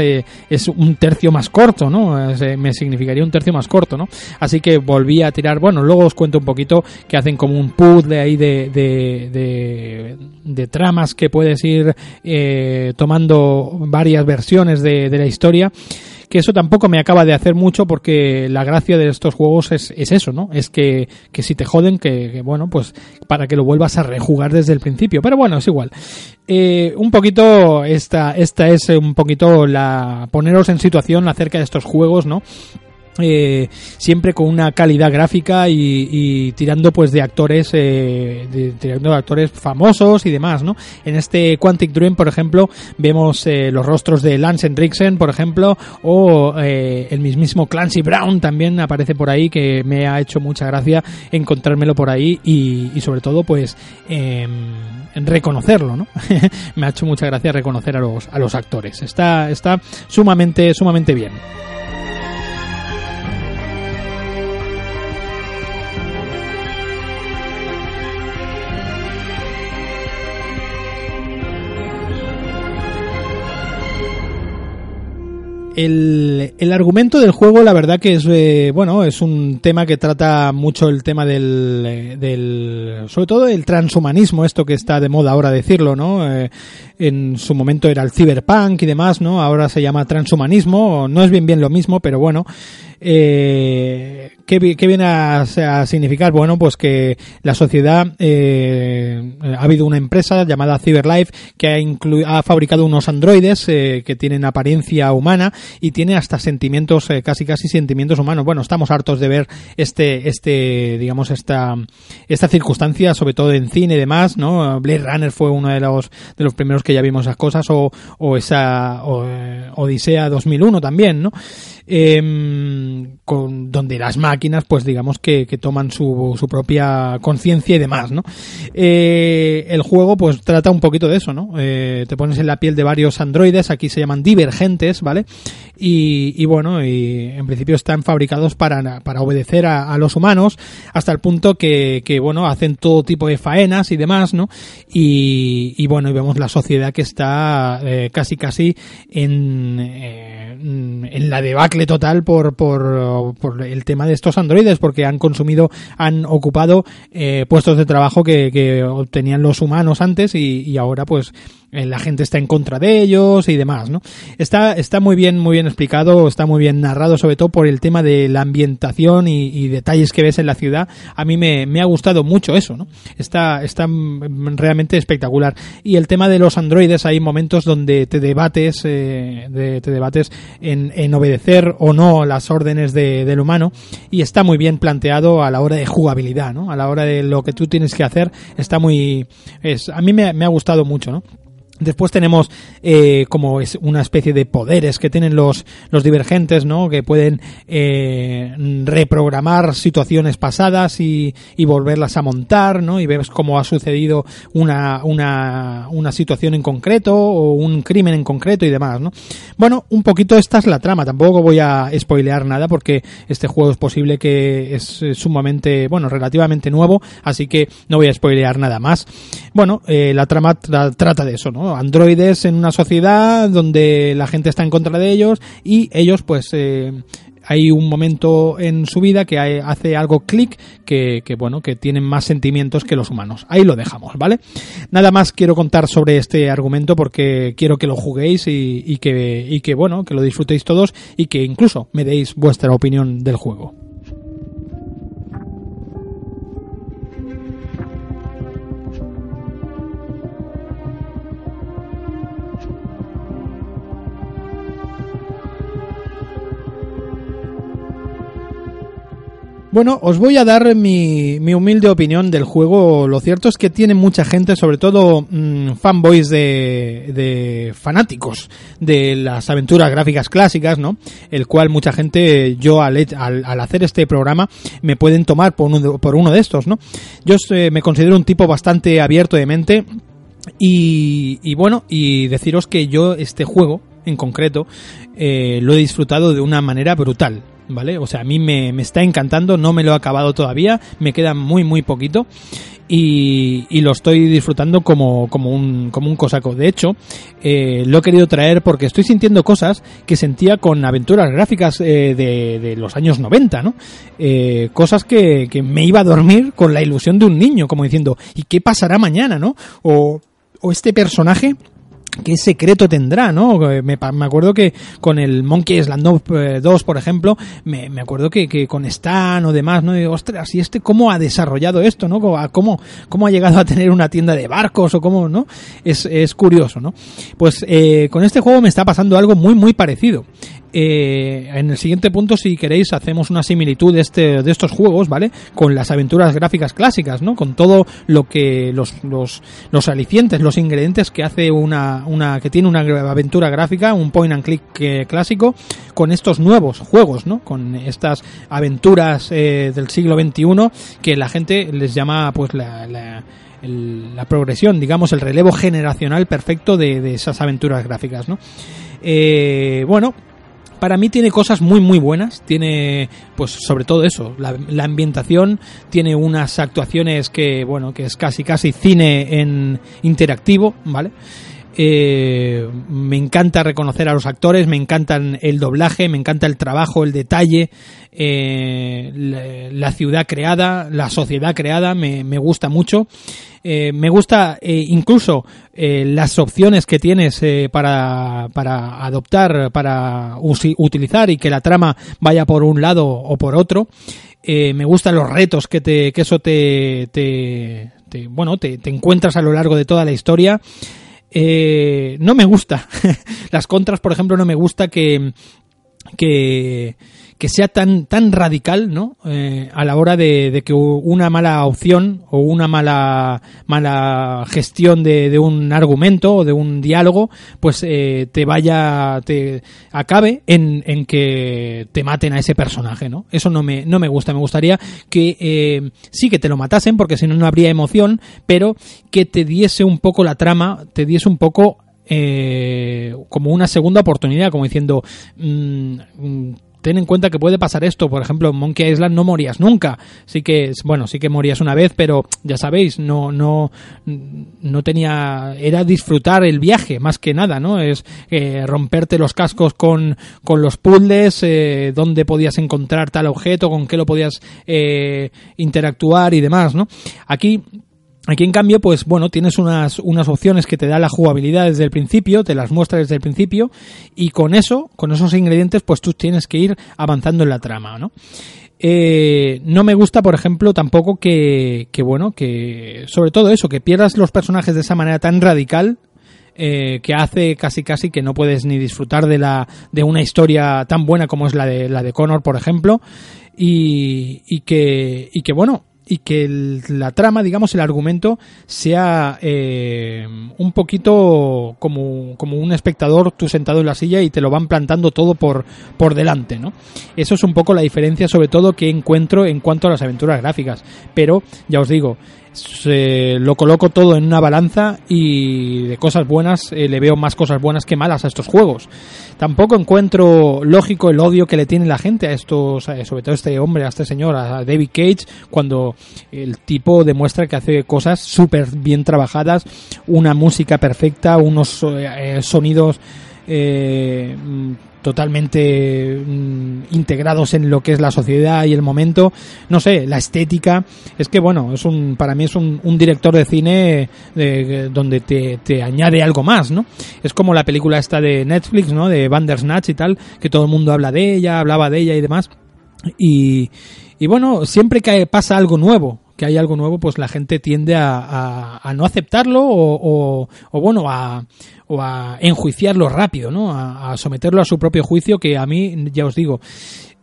es un tercio más corto, ¿no? Me significaría un tercio más corto, ¿no? Así que volví a tirar, bueno, luego os cuento un poquito que hacen como un puzzle ahí de, de, de, tramas que puedes ir eh, tomando varias versiones de, de la historia que eso tampoco me acaba de hacer mucho porque la gracia de estos juegos es, es eso, ¿no? Es que, que si te joden, que, bueno, pues para que lo vuelvas a rejugar desde el principio. Pero bueno, es igual. Eh, un poquito, esta, esta es un poquito la, poneros en situación acerca de estos juegos, ¿no? Eh, siempre con una calidad gráfica y, tirando pues de actores eh, tirando de actores famosos y demás no en este Quantic Dream por ejemplo vemos eh, los rostros de Lance Henriksen por ejemplo o eh, el mismísimo Clancy Brown también aparece por ahí que me ha hecho mucha gracia encontrármelo por ahí y, y sobre todo pues eh, reconocerlo no [LAUGHS] me ha hecho mucha gracia reconocer a los a los actores. Está está sumamente sumamente bien El, el, argumento del juego, la verdad que es, eh, bueno, es un tema que trata mucho el tema del, eh, del, sobre todo el transhumanismo, esto que está de moda ahora decirlo, ¿no? Eh, en su momento era el cyberpunk y demás, ¿no? Ahora se llama transhumanismo, no es bien bien lo mismo, pero bueno, eh, ¿qué, viene a, significar? Bueno, pues que la sociedad, eh, ha habido una empresa llamada CyberLife que ha, ha fabricado unos androides eh, que tienen apariencia humana y tiene hasta sentimientos, eh, casi casi sentimientos humanos. Bueno, estamos hartos de ver este, este, digamos, esta, esta circunstancia, sobre todo en cine y demás, ¿no? Blade Runner fue uno de los, de los primeros que ya vimos esas cosas o, o esa o, eh, Odisea 2001 también, ¿no? Eh, con, donde las máquinas, pues digamos que, que toman su, su propia conciencia y demás, ¿no? Eh, el juego, pues trata un poquito de eso, ¿no? Eh, te pones en la piel de varios androides, aquí se llaman divergentes, ¿vale? Y, y bueno, y en principio están fabricados para, para obedecer a, los humanos, hasta el punto que, que, bueno, hacen todo tipo de faenas y demás, ¿no? Y, y bueno, y vemos la sociedad que está eh, casi casi en, eh, en la debacle total por, por, por, el tema de estos androides, porque han consumido, han ocupado eh, puestos de trabajo que, que obtenían los humanos antes y, y ahora pues la gente está en contra de ellos y demás, ¿no? Está, está muy bien, muy bien explicado, está muy bien narrado, sobre todo por el tema de la ambientación y, detalles que ves en la ciudad. A mí me, me, ha gustado mucho eso, ¿no? Está, está realmente espectacular. Y el tema de los androides, hay momentos donde te debates, eh, te debates en, en, obedecer o no las órdenes de, del humano y está muy bien planteado a la hora de jugabilidad, ¿no? A la hora de lo que tú tienes que hacer, está muy, es, a mí me, me ha gustado mucho, ¿no? Después tenemos eh, como es una especie de poderes que tienen los, los divergentes, ¿no? Que pueden eh, reprogramar situaciones pasadas y, y, volverlas a montar, ¿no? Y ves cómo ha sucedido una, una, una situación en concreto o un crimen en concreto y demás, ¿no? Bueno, un poquito esta es la trama. Tampoco voy a spoilear nada porque este juego es posible que es sumamente, bueno, relativamente nuevo, así que no voy a spoilear nada más. Bueno, eh, la trama tra trata de eso, ¿no? Androides en una sociedad donde la gente está en contra de ellos y ellos pues eh, hay un momento en su vida que hace algo clic que, bueno que tienen más sentimientos que los humanos. Ahí lo dejamos vale nada más quiero contar sobre este argumento porque quiero que lo juguéis y que bueno que lo disfrutéis todos y que incluso me deis vuestra opinión del juego Bueno, os voy a dar mi, mi, humilde opinión del juego. Lo cierto es que tiene mucha gente, sobre todo mmm, fanboys de, de, fanáticos de las aventuras gráficas clásicas, ¿no? El cual mucha gente, yo al, al, al hacer este programa, me pueden tomar por uno, por uno de estos, ¿no? Yo eh, me considero un tipo bastante abierto de mente y, y bueno, y deciros que yo este juego, en concreto, eh, lo he disfrutado de una manera brutal. ¿Vale? O sea, a mí me, me, está encantando, no me lo he acabado todavía, me queda muy, muy poquito. Y, y lo estoy disfrutando como, como, un, como un cosaco. De hecho, eh, lo he querido traer porque estoy sintiendo cosas que sentía con aventuras gráficas eh, de, de, los años 90, ¿no? Eh, cosas que, que me iba a dormir con la ilusión de un niño, como diciendo, ¿y qué pasará mañana, no? O, o este personaje qué secreto tendrá, ¿no? Me, me, acuerdo que con el Monkey Island 2, por ejemplo, me, me acuerdo que, que, con Stan o demás, ¿no? Ostras, ¿y este cómo ha desarrollado esto, no? ¿Cómo, cómo ha llegado a tener una tienda de barcos o cómo, no? Es, es curioso, ¿no? Pues eh, con este juego me está pasando algo muy, muy parecido. Eh, en el siguiente punto, si queréis, hacemos una similitud de, este, de estos juegos, ¿vale? Con las aventuras gráficas clásicas, ¿no? Con todo lo que los, los, los alicientes, los ingredientes que hace una, una, que tiene una aventura gráfica, un point and click eh, clásico, con estos nuevos juegos, ¿no? Con estas aventuras eh, del siglo XXI que la gente les llama, pues, la, la la progresión, digamos, el relevo generacional perfecto de, de esas aventuras gráficas, ¿no? Eh, bueno, para mí tiene cosas muy muy buenas, tiene pues sobre todo eso, la, la, ambientación, tiene unas actuaciones que bueno, que es casi casi cine en interactivo, ¿vale? Eh, me encanta reconocer a los actores, me encantan el doblaje, me encanta el trabajo, el detalle, eh, la, ciudad creada, la sociedad creada, me, gusta mucho. Eh, me gusta eh, incluso eh, las opciones que tienes para, para adoptar, para utilizar y que la trama vaya por un lado o por otro. me gustan los retos que, te, que eso te, te, bueno, te encuentras a lo largo de toda la historia. Eh, no me gusta. [LAUGHS] Las contras, por ejemplo, no me gusta que, que, que sea tan, tan radical, ¿no? Eh, a la hora de, de, que una mala opción o una mala, mala gestión de, de un argumento o de un diálogo, pues eh, te vaya, te acabe en, en que te maten a ese personaje, ¿no? Eso no me, no me gusta. Me gustaría que eh, sí que te lo matasen, porque si no, no habría emoción, pero que te diese un poco la trama, te diese un poco eh, como una segunda oportunidad, como diciendo, mmm, ten en cuenta que puede pasar esto. Por ejemplo, en Monkey Island no morías nunca. Sí que, bueno, sí que morías una vez, pero ya sabéis, no, no, no tenía, era disfrutar el viaje, más que nada, ¿no? Es eh, romperte los cascos con, con los puzzles, eh, dónde podías encontrar tal objeto, con qué lo podías eh, interactuar y demás, ¿no? Aquí Aquí en cambio, pues bueno, tienes unas, unas opciones que te da la jugabilidad desde el principio, te las muestra desde el principio, y con eso, con esos ingredientes, pues tú tienes que ir avanzando en la trama, ¿no? Eh, no me gusta, por ejemplo, tampoco que, que, bueno, que sobre todo eso, que pierdas los personajes de esa manera tan radical, eh, que hace casi casi que no puedes ni disfrutar de la de una historia tan buena como es la de la de Connor, por ejemplo, y, y que y que bueno, y que el, la trama, digamos, el argumento sea eh, un poquito como, como un espectador tú sentado en la silla y te lo van plantando todo por, por delante, ¿no? Eso es un poco la diferencia sobre todo que encuentro en cuanto a las aventuras gráficas. Pero, ya os digo, se, lo coloco todo en una balanza y de cosas buenas eh, le veo más cosas buenas que malas a estos juegos. Tampoco encuentro lógico el odio que le tiene la gente a estos, sobre todo a este hombre, a este señor, a David Cage, cuando el tipo demuestra que hace cosas súper bien trabajadas, una música perfecta, unos eh, sonidos eh, totalmente mm, integrados en lo que es la sociedad y el momento. No sé, la estética. Es que, bueno, es un, para mí es un, un director de cine de, donde te, te, añade algo más, ¿no? Es como la película esta de Netflix, ¿no? De Bandersnatch y tal, que todo el mundo habla de ella, hablaba de ella y demás. Y, y bueno, siempre que pasa algo nuevo, que hay algo nuevo, pues la gente tiende a, a, a no aceptarlo o, o, o, bueno, a, o a enjuiciarlo rápido, ¿no? A, someterlo a su propio juicio, que a mí, ya os digo,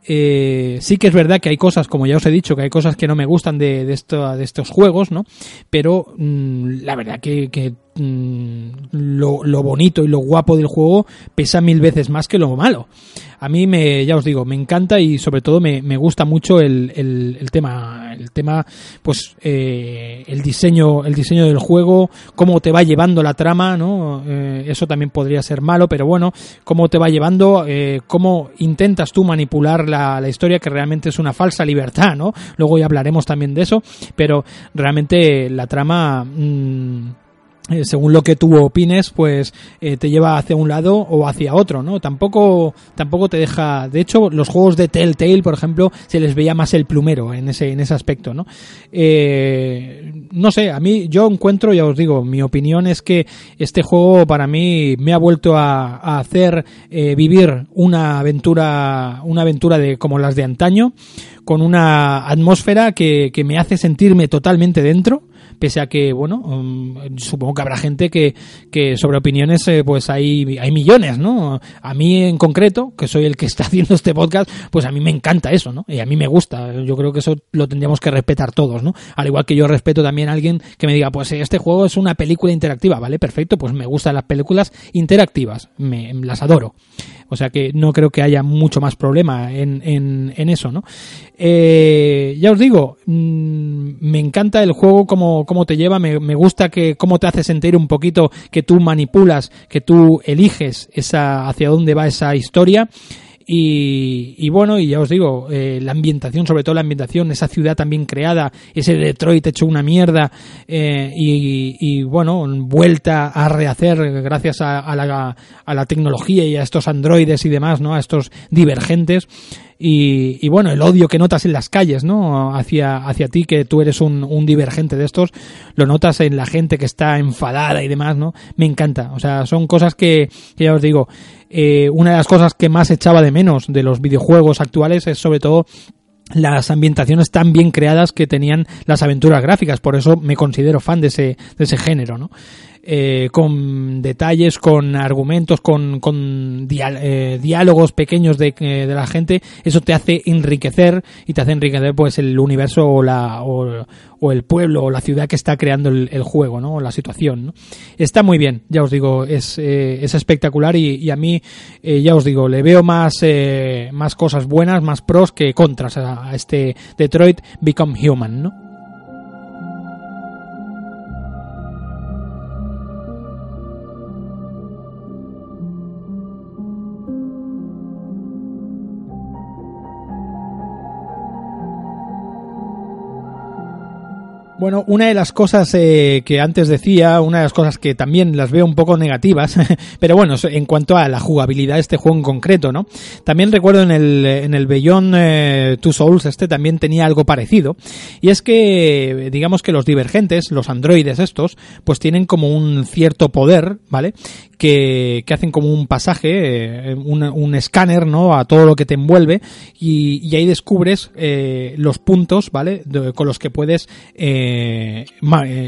eh, sí que es verdad que hay cosas, como ya os he dicho, que hay cosas que no me gustan de, de, de estos juegos, ¿no? Pero mmm, la verdad que, que mmm, lo, lo, bonito y lo guapo del juego pesa mil veces más que lo malo. A mí me, ya os digo, me encanta y sobre todo me, me gusta mucho el, el, tema, el tema, pues eh, el diseño, el diseño del juego, cómo te va llevando la trama, ¿no? Eh, eso también podría ser malo, pero bueno, cómo te va llevando, eh, cómo intentas tú manipular la, la, historia, que realmente es una falsa libertad, ¿no? Luego ya hablaremos también de eso, pero realmente la trama mmm, eh, según lo que tú opines, pues eh, te lleva hacia un lado o hacia otro, ¿no? Tampoco, tampoco te deja. De hecho, los juegos de Telltale, por ejemplo, se les veía más el plumero en ese, en ese aspecto, ¿no? Eh, no sé, a mí yo encuentro, ya os digo, mi opinión es que este juego para mí me ha vuelto a, a hacer eh, vivir una aventura, una aventura de como las de antaño con una atmósfera que, que me hace sentirme totalmente dentro pese a que, bueno, um, supongo que habrá gente que, que sobre opiniones, eh, pues hay, hay millones, ¿no? A mí en concreto, que soy el que está [LAUGHS] haciendo este podcast, pues a mí me encanta eso, ¿no? Y a mí me gusta. Yo creo que eso lo tendríamos que respetar todos, ¿no? Al igual que yo respeto también a alguien que me diga, pues este juego es una película interactiva, ¿vale? Perfecto, pues me gustan las películas interactivas, me, las adoro. O sea que no creo que haya mucho más problema en, en, eso, ¿no? Eh, ya os digo, mm, me encanta el juego como, como te lleva, me, me, gusta que cómo te hace sentir un poquito que tú manipulas, que tú eliges esa hacia dónde va esa historia. Y, bueno, y ya os digo, eh, la ambientación, sobre todo la ambientación, esa ciudad también creada, ese Detroit hecho una mierda, eh, y, bueno, vuelta a rehacer gracias a, la, a la tecnología y a estos androides y demás, ¿no? A estos divergentes. Y, y, bueno, el odio que notas en las calles, ¿no? Hacia, hacia ti, que tú eres un, un, divergente de estos, lo notas en la gente que está enfadada y demás, ¿no? Me encanta. O sea, son cosas que, que ya os digo, eh, una de las cosas que más echaba de menos de los videojuegos actuales es sobre todo las ambientaciones tan bien creadas que tenían las aventuras gráficas, por eso me considero fan de ese, de ese género, ¿no? Eh, con detalles, con argumentos, con, con eh, diálogos pequeños de, eh, de, la gente, eso te hace enriquecer y te hace enriquecer pues el universo o, la, o, el pueblo o la ciudad que está creando el, juego, ¿no? O la situación, ¿no? Está muy bien, ya os digo, es, es espectacular y, y a mí, ya os digo, le veo más, más cosas buenas, más pros que contras a este Detroit Become Human, ¿no? Bueno, una de las cosas eh, que antes decía, una de las cosas que también las veo un poco negativas, [LAUGHS] pero bueno, en cuanto a la jugabilidad de este juego en concreto, ¿no? También recuerdo en el, en el Beyond eh, Two Souls, este también tenía algo parecido, y es que, digamos que los divergentes, los androides estos, pues tienen como un cierto poder, ¿vale? Que, hacen como un pasaje, eh, un, escáner, ¿no? A todo lo que te envuelve, y, ahí descubres eh, los puntos, ¿vale? Con los que puedes, eh,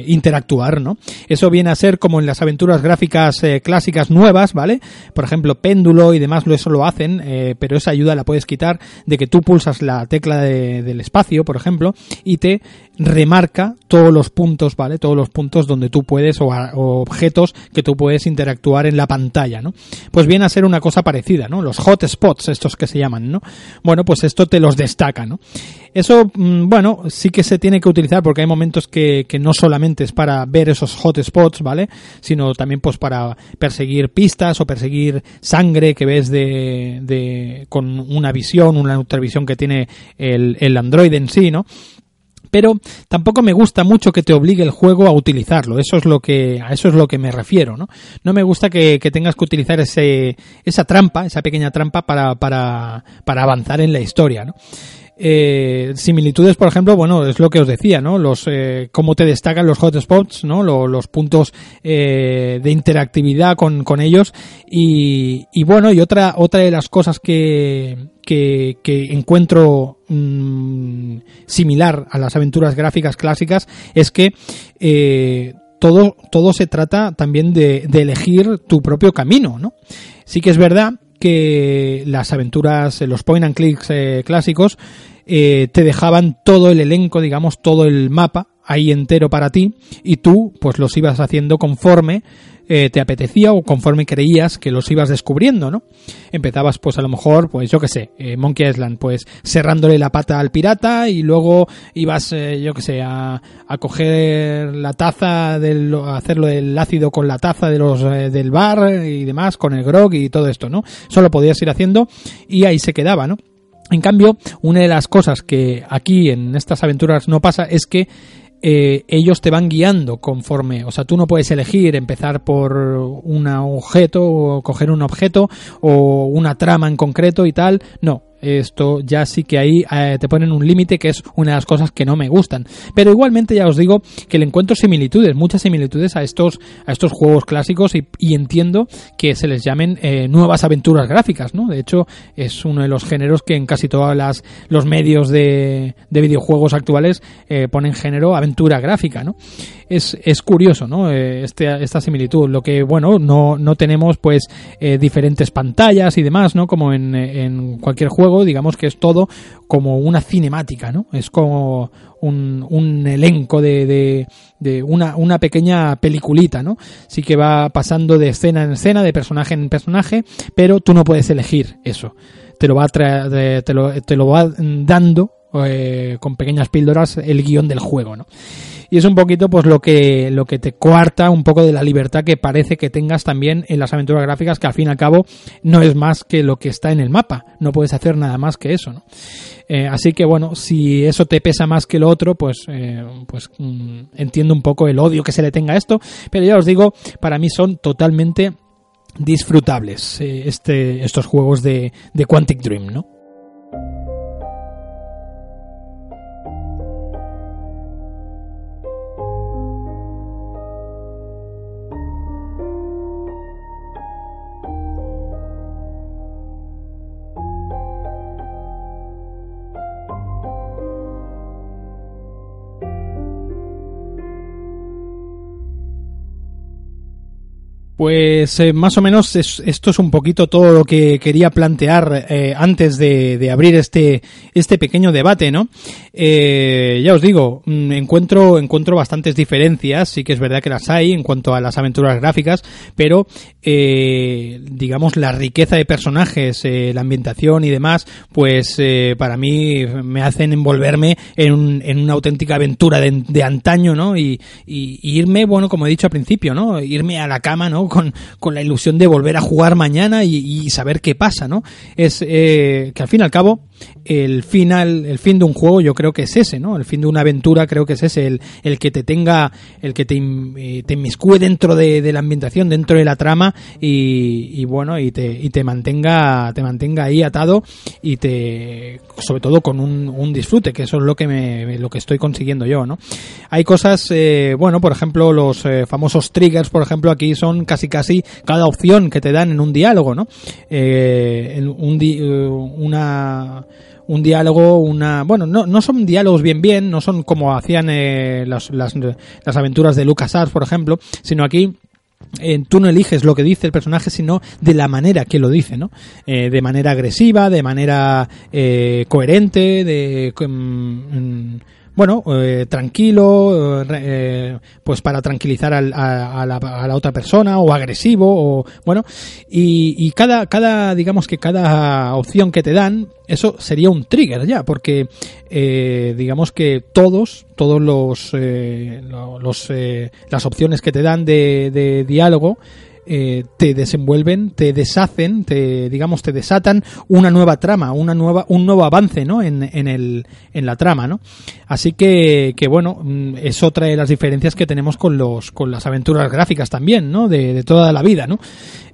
interactuar, ¿no? Eso viene a ser como en las aventuras gráficas clásicas nuevas, ¿vale? Por ejemplo, péndulo y demás, eso lo hacen, pero esa ayuda la puedes quitar de que tú pulsas la tecla del espacio, por ejemplo, y te remarca todos los puntos, ¿vale? Todos los puntos donde tú puedes o, objetos que tú puedes interactuar en la pantalla, ¿no? Pues viene a ser una cosa parecida, ¿no? Los hotspots, estos que se llaman, ¿no? Bueno, pues esto te los destaca, ¿no? Eso, mm, bueno, sí que se tiene que utilizar porque hay momentos que, que no solamente es para ver esos hotspots, ¿vale? Sino también pues para perseguir pistas o perseguir sangre que ves de, de con una visión, una ultravisión que tiene el, el Android en sí, ¿no? Pero tampoco me gusta mucho que te obligue el juego a utilizarlo. Eso es lo que, a eso es lo que me refiero, ¿no? No me gusta que, tengas que utilizar ese, esa trampa, esa pequeña trampa para, para, para avanzar en la historia. Eh, similitudes, por ejemplo, bueno, es lo que os decía, ¿no? Los, eh, cómo te destacan los hotspots, ¿no? Los, puntos eh, de interactividad con, con ellos. Y, bueno, y otra, otra de las cosas que, que, encuentro mmm, similar a las aventuras gráficas clásicas es que eh, todo, todo se trata también de, elegir tu propio camino, ¿no? Sí que es verdad que las aventuras, los point and clicks eh, clásicos, eh, te dejaban todo el elenco, digamos, todo el mapa ahí entero para ti y tú pues los ibas haciendo conforme eh, te apetecía o conforme creías que los ibas descubriendo, ¿no? Empezabas pues a lo mejor, pues yo que sé, eh, Monkey Island, pues cerrándole la pata al pirata y luego ibas, eh, yo que sé, a, a coger la taza, del, a hacerlo del ácido con la taza de los, eh, del bar y demás, con el grog y todo esto, ¿no? Solo podías ir haciendo y ahí se quedaba, ¿no? En cambio, una de las cosas que aquí en estas aventuras no pasa es que eh, ellos te van guiando conforme, o sea, tú no puedes elegir empezar por un objeto o coger un objeto o una trama en concreto y tal, no, Esto ya sí que ahí eh, te ponen un límite que es una de las cosas que no me gustan. Pero igualmente ya os digo que le encuentro similitudes, muchas similitudes a estos, a estos juegos clásicos y, entiendo que se les llamen eh, nuevas aventuras gráficas, ¿no? De hecho, es uno de los géneros que en casi todos los medios de, de videojuegos actuales eh, ponen género aventura gráfica, ¿no? Es, es curioso, ¿no? Eh, este, esta similitud. Lo que, bueno, no, no tenemos pues eh, diferentes pantallas y demás, ¿no? Como en, en cualquier juego, digamos que es todo como una cinemática, ¿no? Es como un, un elenco de, de, de, una, una pequeña peliculita, ¿no? Sí que va pasando de escena en escena, de personaje en personaje, pero tú no puedes elegir eso. Te lo va, tra te lo, te lo va dando eh, con pequeñas píldoras el guion del juego, ¿no? y es un poquito pues lo que lo que te coarta un poco de la libertad que parece que tengas también en las aventuras gráficas que al fin y al cabo no es más que lo que está en el mapa no puedes hacer nada más que eso ¿no? Eh, así que bueno si eso te pesa más que lo otro pues eh, pues mm, entiendo un poco el odio que se le tenga a esto pero ya os digo para mí son totalmente disfrutables este estos juegos de, de Quantic Dream no Pues eh, más o menos es, esto es un poquito todo lo que quería plantear eh, antes de, abrir este este pequeño debate, ¿no? Eh, ya os digo, mm, encuentro encuentro bastantes diferencias, sí que es verdad que las hay en cuanto a las aventuras gráficas, pero eh, digamos la riqueza de personajes, eh, la ambientación y demás, pues para mí me hacen envolverme en, un, en una auténtica aventura de, antaño, ¿no? Y irme, bueno, como he dicho al principio, ¿no? Irme a la cama, ¿no? Con, con, la ilusión de volver a jugar mañana y, y saber qué pasa, ¿no? Es eh, que al fin y al cabo el final, el fin de un juego yo creo que es ese, ¿no? El fin de una aventura creo que es ese, el, el que te tenga, el que te, eh, te inmiscue dentro de, de, la ambientación, dentro de la trama y, y, bueno, y te, y te mantenga, te mantenga ahí atado y te, sobre todo con un, un disfrute, que eso es lo que me, lo que estoy consiguiendo yo, ¿no? Hay cosas, eh, bueno, por ejemplo, los eh, famosos triggers, por ejemplo, aquí son casi casi cada opción que te dan en un diálogo, ¿no? Eh, un di una un diálogo, una... Bueno, no, no son diálogos bien bien, no son como hacían eh, las, las, las aventuras de LucasArts, por ejemplo, sino aquí eh, tú no eliges lo que dice el personaje, sino de la manera que lo dice, ¿no? Eh, de manera agresiva, de manera eh, coherente, de... Mm, bueno, eh, tranquilo, eh, pues para tranquilizar al, a, la, a, la, otra persona, o agresivo, o bueno, y, y, cada, cada, digamos que cada opción que te dan, eso sería un trigger ya, porque eh, digamos que todos, todos los, eh, eh, las opciones que te dan de diálogo, eh, te desenvuelven, te deshacen, te digamos te desatan una nueva trama, una nueva un nuevo avance, ¿no? En, en el en la trama, ¿no? Así que que bueno, es otra de las diferencias que tenemos con los con las aventuras gráficas también, ¿no? De, de toda la vida, ¿no?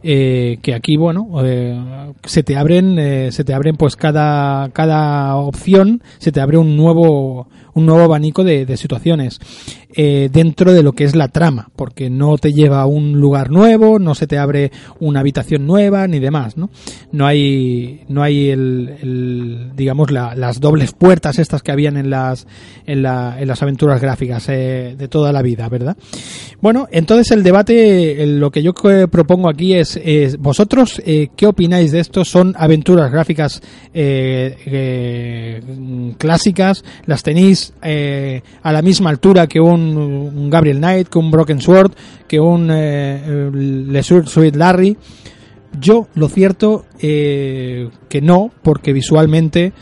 Eh, que aquí bueno eh, se te abren eh, se te abren pues cada cada opción se te abre un nuevo un nuevo abanico de, situaciones dentro de lo que es la trama, porque no te lleva a un lugar nuevo, no se te abre una habitación nueva ni demás, ¿no? No hay, no hay el, digamos, la, las dobles puertas estas que habían en las, en, la, en las aventuras gráficas de toda la vida, ¿verdad? Bueno, entonces el debate, lo que yo propongo aquí es, es vosotros, eh, ¿qué opináis de esto? ¿Son aventuras gráficas eh, clásicas? ¿Las tenéis a la misma altura que un un Gabriel Knight, que un Broken Sword, que un eh, Lesur Sweet Larry. Yo, lo cierto, eh, que no, porque visualmente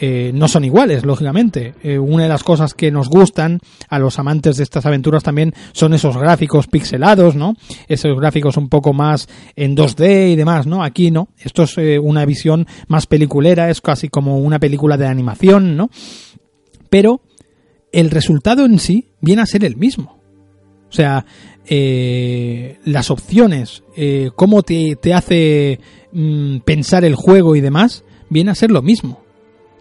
eh, no son iguales, lógicamente. Eh, una de las cosas que nos gustan a los amantes de estas aventuras también son esos gráficos pixelados, ¿no? Esos gráficos un poco más en 2D y demás, ¿no? Aquí no. Esto es eh, una visión más peliculera, es casi como una película de animación, ¿no? Pero el resultado en sí viene a ser el mismo. O sea, las opciones, cómo te, te hace mm, pensar el juego y demás, viene a ser lo mismo.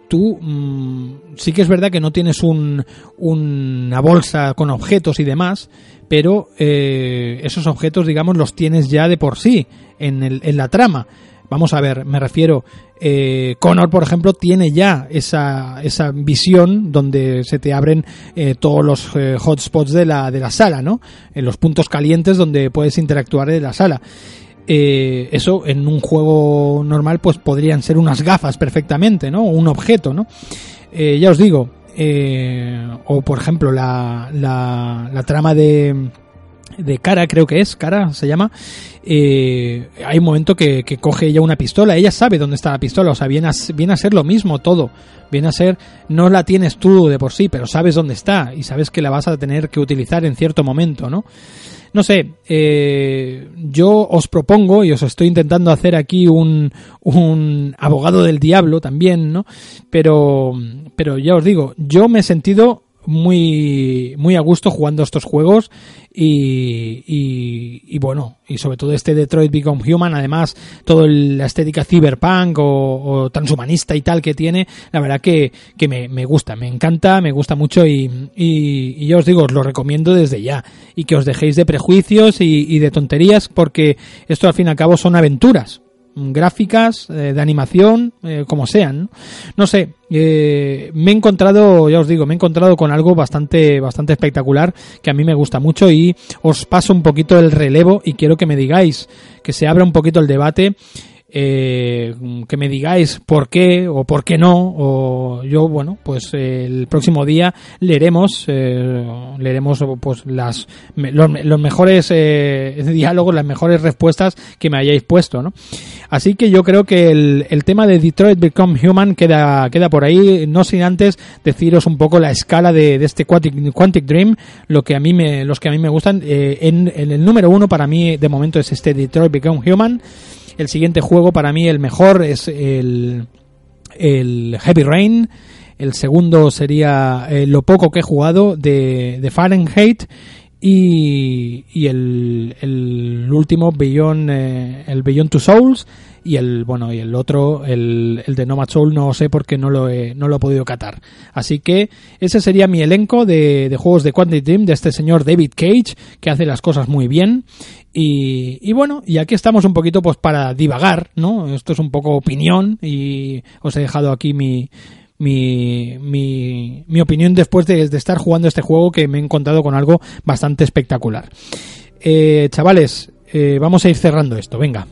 Tú mm, sí que es verdad que no tienes un, una bolsa con objetos y demás, pero eh, esos objetos, digamos, los tienes ya de por sí en, el, en la trama. Vamos a ver, me refiero, eh, Connor, por ejemplo, tiene ya esa, esa visión donde se te abren eh, todos los eh, hotspots de la, de la sala, ¿no? En los puntos calientes donde puedes interactuar de la sala. Eh, eso en un juego normal pues podrían ser unas gafas perfectamente, ¿no? Un objeto, ¿no? Eh, ya os digo, eh, o por ejemplo la, la, la trama de de cara creo que es cara se llama eh, hay un momento que, que, coge ella una pistola ella sabe dónde está la pistola o sea viene a, viene a ser lo mismo todo viene a ser no la tienes tú de por sí pero sabes dónde está y sabes que la vas a tener que utilizar en cierto momento no no sé, eh, yo os propongo, y os estoy intentando hacer aquí un, un abogado del diablo también, ¿no? Pero, pero ya os digo, yo me he sentido muy, muy a gusto jugando estos juegos y, y, y, bueno, y sobre todo este Detroit Become Human, además toda la estética cyberpunk o, o, transhumanista y tal que tiene, la verdad que, que me, me, gusta, me encanta, me gusta mucho y, y, yo os digo, os lo recomiendo desde ya. Y que os dejéis de prejuicios y de tonterías porque esto al fin y al cabo son aventuras, gráficas, eh, de animación, eh, como sean. No, no sé, eh, me he encontrado, ya os digo, me he encontrado con algo bastante, bastante espectacular que a mí me gusta mucho y os paso un poquito el relevo y quiero que me digáis, que se abra un poquito el debate. Eh, que me digáis por qué o por qué no o yo bueno pues eh, el próximo día leeremos eh, leeremos pues las los, los mejores eh, [LAUGHS] diálogos las mejores respuestas que me hayáis puesto no así que yo creo que el, tema de Detroit Become Human queda queda por ahí. No sin antes deciros un poco la escala de, de este Quantic, Dream lo que a mí me los que a mí me gustan. En, en el número uno para mí de momento es este Detroit Become Human el siguiente juego para mí el mejor es el, Heavy Rain. El segundo sería eh, lo poco que he jugado de, de Fahrenheit. Y, y el, el, último Beyond, eh, el Beyond Two Souls y el bueno y el otro el, el de Nomad Soul no sé porque no lo he, no lo he podido catar así que ese sería mi elenco de, de juegos de Quantic Dream de este señor David Cage que hace las cosas muy bien y, y, bueno, y aquí estamos un poquito pues para divagar, ¿no? Esto es un poco opinión y os he dejado aquí mi, mi, mi, mi opinión después de, de, estar jugando este juego que me he encontrado con algo bastante espectacular. Eh, chavales, eh, vamos a ir cerrando esto, venga.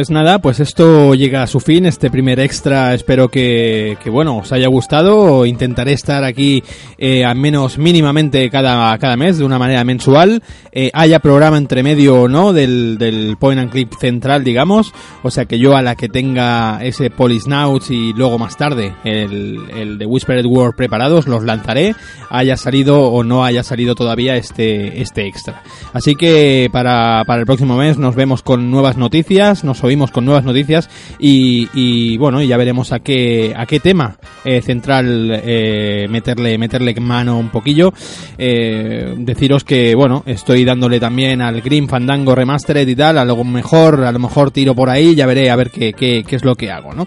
Pues nada, pues esto llega a su fin, este primer extra, espero que, bueno, os haya gustado, intentaré estar aquí eh, al menos mínimamente cada, cada mes, de una manera mensual, eh, haya programa entre medio o no del, del point and click central, digamos, o sea que yo a la que tenga ese Polisnauts y luego más tarde el, el de Whispered World preparados, los lanzaré, haya salido o no haya salido todavía este, este extra. Así que para, para el próximo mes nos vemos con nuevas noticias, nos oímos con nuevas noticias y, y bueno, ya veremos a qué, a qué tema eh, central eh, meterle, meterle mano un poquillo. Eh, deciros que, bueno, estoy dándole también al Green Fandango Remastered y tal, a lo mejor, a lo mejor tiro por ahí, ya veré a ver qué, qué, qué es lo que hago, ¿no?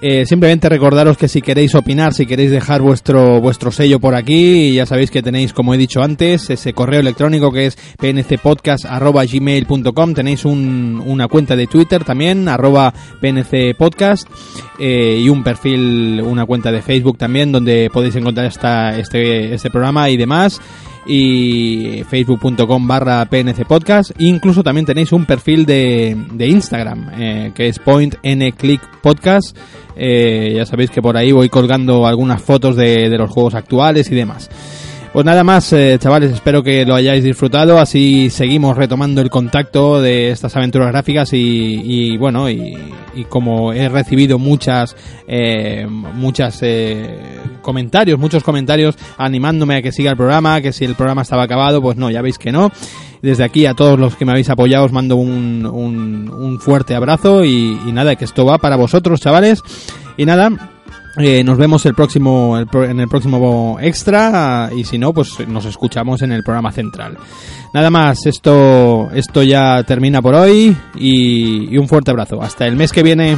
Eh, simplemente recordaros que si queréis opinar, si queréis dejar vuestro vuestro sello por aquí, ya sabéis que tenéis, como he dicho antes, ese correo electrónico que es pncpodcast.gmail.com, tenéis un, una cuenta de Twitter también, arroba pncpodcast, eh, y un perfil, una cuenta de Facebook también, donde podéis encontrar esta, este, este programa y demás y facebook.com barra pnc podcast. Incluso también tenéis un perfil de, de Instagram eh, que es point n click podcast. Eh, ya sabéis que por ahí voy colgando algunas fotos de, de, los juegos actuales y demás Pues nada más, eh, chavales, espero que lo hayáis disfrutado. Así seguimos retomando el contacto de estas aventuras gráficas y, y bueno, y, como he recibido muchas, eh, muchas eh, comentarios, muchos comentarios animándome a que siga el programa, que si el programa estaba acabado, pues no, ya veis que no. Desde aquí a todos los que me habéis apoyado os mando un, un, un fuerte abrazo y, y nada, que esto va para vosotros, chavales. Y nada, eh, nos vemos el próximo el en el próximo extra y si no pues nos escuchamos en el programa central. Nada más esto esto ya termina por hoy y un fuerte abrazo. Hasta el mes que viene